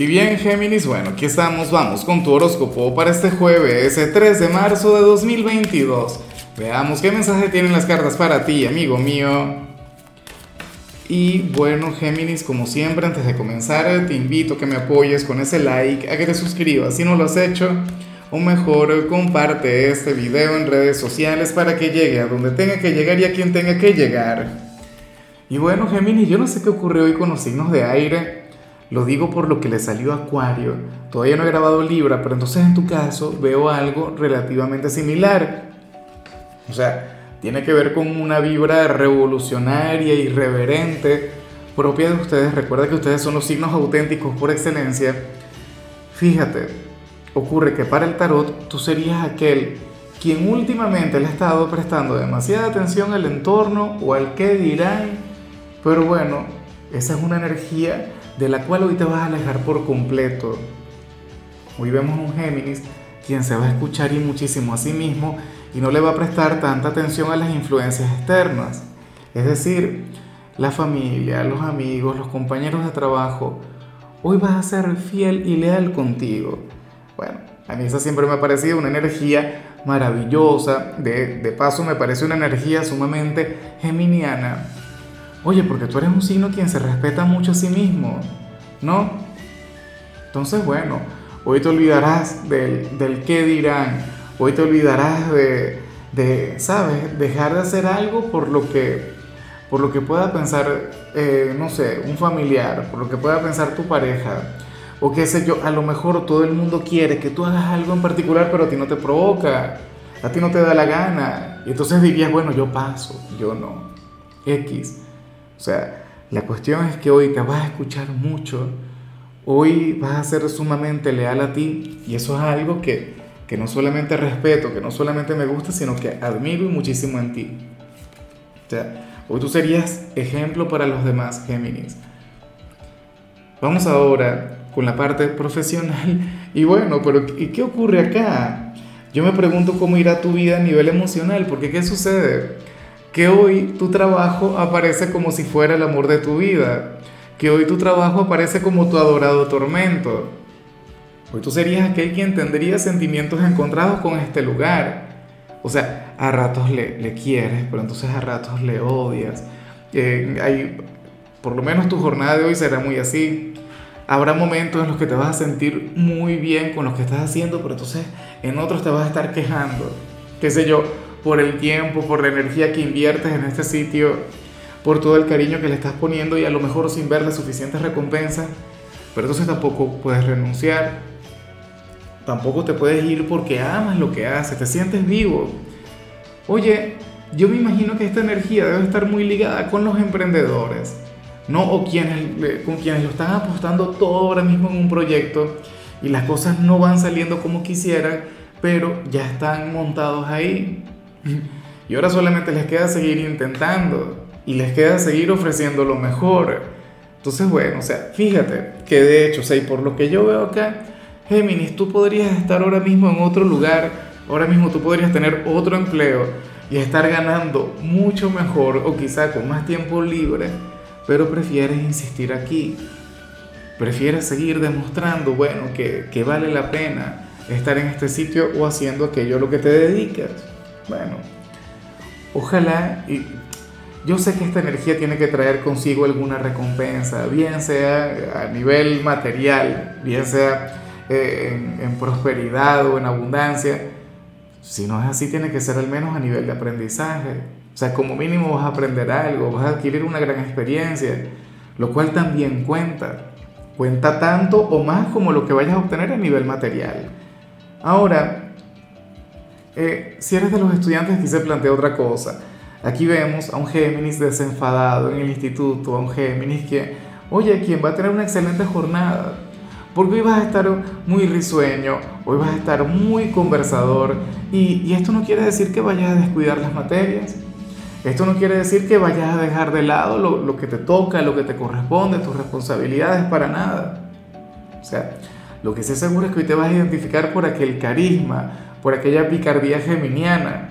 Y bien, Géminis, bueno, aquí estamos, vamos con tu horóscopo para este jueves, el 3 de marzo de 2022. Veamos qué mensaje tienen las cartas para ti, amigo mío. Y bueno, Géminis, como siempre, antes de comenzar, te invito a que me apoyes con ese like, a que te suscribas si no lo has hecho, o mejor, comparte este video en redes sociales para que llegue a donde tenga que llegar y a quien tenga que llegar. Y bueno, Géminis, yo no sé qué ocurrió hoy con los signos de aire. Lo digo por lo que le salió a Acuario. Todavía no he grabado Libra, pero entonces en tu caso veo algo relativamente similar. O sea, tiene que ver con una vibra revolucionaria, irreverente, propia de ustedes. Recuerda que ustedes son los signos auténticos por excelencia. Fíjate, ocurre que para el tarot tú serías aquel quien últimamente le ha estado prestando demasiada atención al entorno o al qué dirán, pero bueno, esa es una energía de la cual hoy te vas a alejar por completo. Hoy vemos un Géminis quien se va a escuchar y muchísimo a sí mismo y no le va a prestar tanta atención a las influencias externas. Es decir, la familia, los amigos, los compañeros de trabajo. Hoy vas a ser fiel y leal contigo. Bueno, a mí esa siempre me ha parecido una energía maravillosa. De, paso me parece una energía sumamente geminiana Oye, porque tú eres un signo quien se respeta mucho a sí mismo, ¿no? Entonces, bueno, hoy te olvidarás del, del qué dirán, hoy te olvidarás de, de, ¿sabes? Dejar de hacer algo por lo que, por lo que pueda pensar, eh, no sé, un familiar, por lo que pueda pensar tu pareja, o qué sé yo, a lo mejor todo el mundo quiere que tú hagas algo en particular, pero a ti no te provoca, a ti no te da la gana, y entonces dirías, bueno, yo paso, yo no, X. O sea, la cuestión es que hoy te vas a escuchar mucho, hoy vas a ser sumamente leal a ti y eso es algo que, que no solamente respeto, que no solamente me gusta, sino que admiro muchísimo en ti. O sea, hoy tú serías ejemplo para los demás, Géminis. Vamos ahora con la parte profesional. Y bueno, pero ¿y qué ocurre acá? Yo me pregunto cómo irá tu vida a nivel emocional, porque ¿qué sucede? Que hoy tu trabajo aparece como si fuera el amor de tu vida, que hoy tu trabajo aparece como tu adorado tormento. Hoy tú serías aquel quien tendría sentimientos encontrados con este lugar. O sea, a ratos le, le quieres, pero entonces a ratos le odias. Eh, hay, por lo menos tu jornada de hoy será muy así. Habrá momentos en los que te vas a sentir muy bien con lo que estás haciendo, pero entonces en otros te vas a estar quejando. Qué sé yo, por el tiempo, por la energía que inviertes en este sitio, por todo el cariño que le estás poniendo y a lo mejor sin ver las suficientes recompensas, pero entonces tampoco puedes renunciar, tampoco te puedes ir porque amas lo que haces, te sientes vivo. Oye, yo me imagino que esta energía debe estar muy ligada con los emprendedores, ¿no? O quienes, con quienes lo están apostando todo ahora mismo en un proyecto y las cosas no van saliendo como quisieran, pero ya están montados ahí. Y ahora solamente les queda seguir intentando y les queda seguir ofreciendo lo mejor. Entonces, bueno, o sea, fíjate que de hecho, o por lo que yo veo acá, Géminis, tú podrías estar ahora mismo en otro lugar, ahora mismo tú podrías tener otro empleo y estar ganando mucho mejor o quizá con más tiempo libre, pero prefieres insistir aquí. Prefieres seguir demostrando, bueno, que vale la pena estar en este sitio o haciendo aquello a lo que te dedicas. Bueno, ojalá, y yo sé que esta energía tiene que traer consigo alguna recompensa, bien sea a nivel material, bien sea eh, en, prosperidad o en abundancia. Si no es así, tiene que ser al menos a nivel de aprendizaje. O sea, como mínimo vas a aprender algo, vas a adquirir una gran experiencia, lo cual también cuenta. Cuenta tanto o más como lo que vayas a obtener a nivel material. Ahora, eh, si eres de los estudiantes, aquí se plantea otra cosa. Aquí vemos a un Géminis desenfadado en el instituto, a un Géminis que, oye, quien va a tener una excelente jornada, porque hoy vas a estar muy risueño, hoy vas a estar muy conversador, y, esto no quiere decir que vayas a descuidar las materias, esto no quiere decir que vayas a dejar de lado lo, que te toca, lo que te corresponde, tus responsabilidades, para nada. O sea, lo que sé seguro es que hoy te vas a identificar por aquel carisma, por aquella picardía geminiana.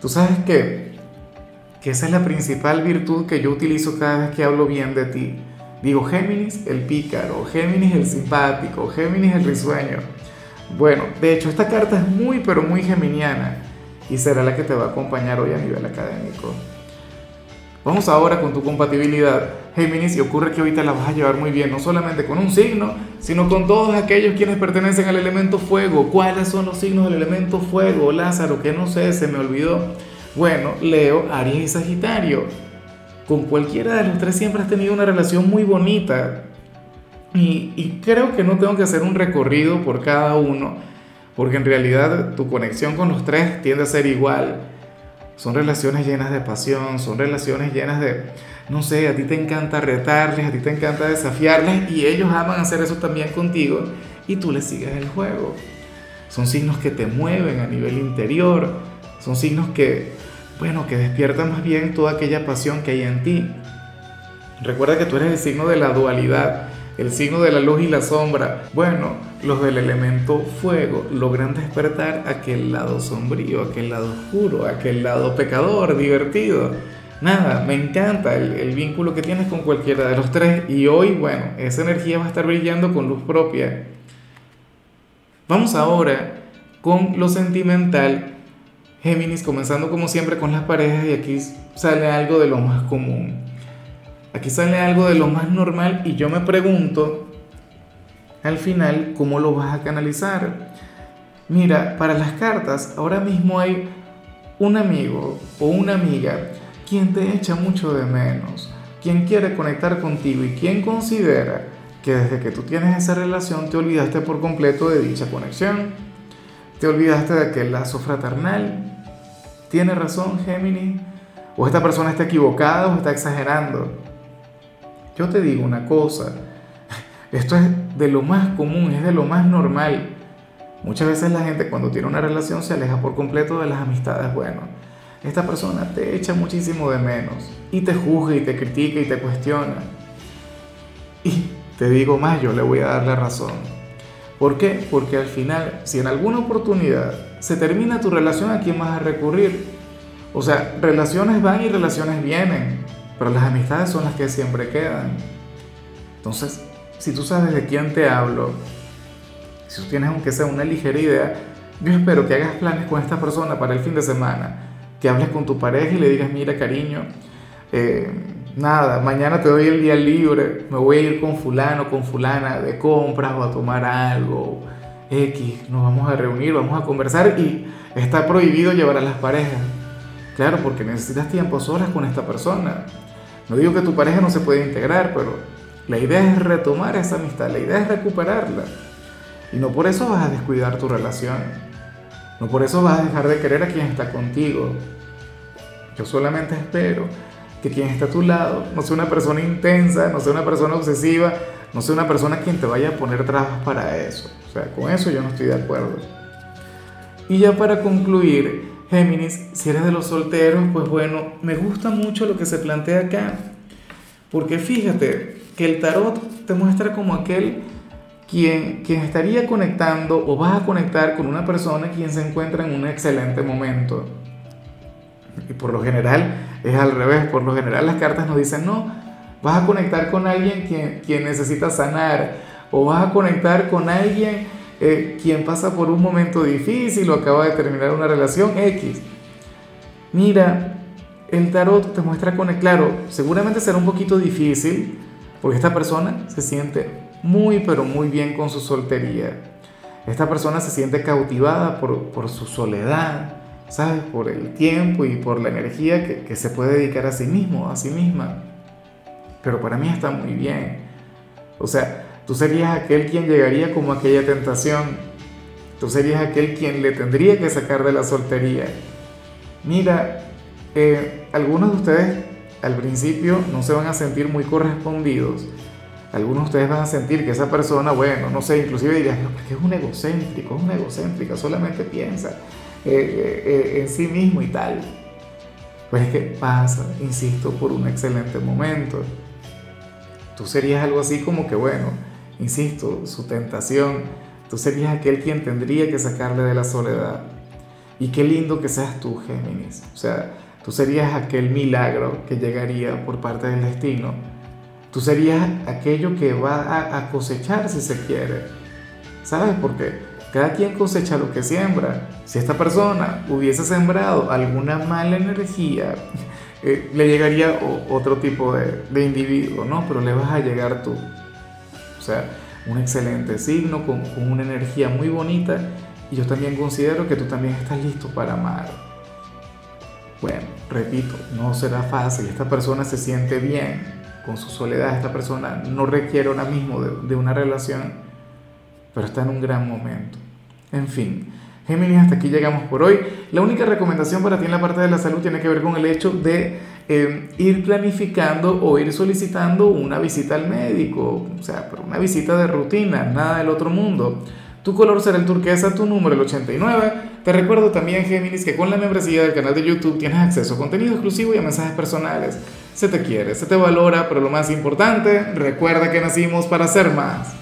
Tú sabes que, que esa es la principal virtud que yo utilizo cada vez que hablo bien de ti. Digo, Géminis el pícaro, Géminis el simpático, Géminis el risueño. Bueno, de hecho esta carta es muy pero muy geminiana y será la que te va a acompañar hoy a nivel académico. Vamos ahora con tu compatibilidad, Géminis, y ocurre que ahorita la vas a llevar muy bien, no solamente con un signo, sino con todos aquellos quienes pertenecen al elemento fuego. ¿Cuáles son los signos del elemento fuego? Lázaro, que no sé, se me olvidó. Bueno, Leo, Aries y Sagitario. Con cualquiera de los tres siempre has tenido una relación muy bonita. Y, y creo que no tengo que hacer un recorrido por cada uno, porque en realidad tu conexión con los tres tiende a ser igual son relaciones llenas de pasión, son relaciones llenas de, no sé, a ti te encanta retarles, a ti te encanta desafiarles y ellos aman hacer eso también contigo y tú les sigues el juego. Son signos que te mueven a nivel interior, son signos que, bueno, que despiertan más bien toda aquella pasión que hay en ti. Recuerda que tú eres el signo de la dualidad el signo de la luz y la sombra. Bueno, los del elemento fuego logran despertar aquel lado sombrío, aquel lado oscuro, aquel lado pecador, divertido. Nada, me encanta el, vínculo que tienes con cualquiera de los tres y hoy, bueno, esa energía va a estar brillando con luz propia. Vamos ahora con lo sentimental. Géminis, comenzando como siempre con las parejas y aquí sale algo de lo más común. Aquí sale algo de lo más normal y yo me pregunto al final cómo lo vas a canalizar. Mira, para las cartas ahora mismo hay un amigo o una amiga quien te echa mucho de menos, quien quiere conectar contigo y quien considera que desde que tú tienes esa relación te olvidaste por completo de dicha conexión, te olvidaste de aquel lazo fraternal. ¿Tiene razón Géminis? ¿O esta persona está equivocada o está exagerando? Yo te digo una cosa, esto es de lo más común, es de lo más normal. Muchas veces la gente cuando tiene una relación se aleja por completo de las amistades. Bueno, esta persona te echa muchísimo de menos y te juzga y te critica y te cuestiona. Y te digo más, yo le voy a dar la razón. ¿Por qué? Porque al final, si en alguna oportunidad se termina tu relación, ¿a quién vas a recurrir? O sea, relaciones van y relaciones vienen pero las amistades son las que siempre quedan. Entonces, si tú sabes de quién te hablo, si tú tienes aunque sea una ligera idea, yo espero que hagas planes con esta persona para el fin de semana, que hables con tu pareja y le digas, mira cariño, eh, nada, mañana te doy el día libre, me voy a ir con fulano, con fulana de compras o a tomar algo, X, nos vamos a reunir, vamos a conversar y está prohibido llevar a las parejas. Claro, porque necesitas tiempo solas con esta persona. No digo que tu pareja no se puede integrar, pero la idea es retomar esa amistad, la idea es recuperarla. Y no por eso vas a descuidar tu relación. No por eso vas a dejar de querer a quien está contigo. Yo solamente espero que quien está a tu lado no sea una persona intensa, no sea una persona obsesiva, no sea una persona quien te vaya a poner trabas para eso. O sea, con eso yo no estoy de acuerdo. Y ya para concluir, Géminis, si eres de los solteros, pues bueno, me gusta mucho lo que se plantea acá. Porque fíjate que el tarot te muestra como aquel quien, quien estaría conectando o vas a conectar con una persona quien se encuentra en un excelente momento. Y por lo general es al revés, por lo general las cartas nos dicen, no, vas a conectar con alguien quien, quien necesita sanar o vas a conectar con alguien eh, quien pasa por un momento difícil o acaba de terminar una relación X. Mira, el tarot te muestra con el claro, seguramente será un poquito difícil porque esta persona se siente muy pero muy bien con su soltería. Esta persona se siente cautivada por, por su soledad, ¿sabes? Por el tiempo y por la energía que, que se puede dedicar a sí mismo, a sí misma. Pero para mí está muy bien. O sea, Tú serías aquel quien llegaría como aquella tentación. Tú serías aquel quien le tendría que sacar de la soltería. Mira, eh, algunos de ustedes al principio no se van a sentir muy correspondidos. Algunos de ustedes van a sentir que esa persona, bueno, no sé, inclusive dirían, no, porque es un egocéntrico, es una egocéntrica, solamente piensa eh, eh, en sí mismo y tal. Pues es que pasa, insisto, por un excelente momento. Tú serías algo así como que, bueno, insisto, su tentación, tú serías aquel quien tendría que sacarle de la soledad. Y qué lindo que seas tú, Géminis. O sea, tú serías aquel milagro que llegaría por parte del destino tú serías aquello que va a, cosechar si se quiere. ¿Sabes por qué? Cada quien cosecha lo que siembra. Si esta persona hubiese sembrado alguna mala energía, eh, le llegaría otro tipo de, de, individuo, ¿no? Pero le vas a llegar tú. Sea, un excelente signo con, con una energía muy bonita y yo también considero que tú también estás listo para amar. Bueno, repito, no será fácil, esta persona se siente bien con su soledad, esta persona no requiere ahora mismo de, de una relación, pero está en un gran momento. En fin, Géminis, hasta aquí llegamos por hoy. La única recomendación para ti en la parte de la salud tiene que ver con el hecho de eh, ir planificando o ir solicitando una visita al médico, o sea, una visita de rutina, nada del otro mundo. Tu color será el turquesa, tu número el 89. Te recuerdo también, Géminis, que con la membresía del canal de YouTube tienes acceso a contenido exclusivo y a mensajes personales. Se te quiere, se te valora, pero lo más importante, recuerda que nacimos para ser más.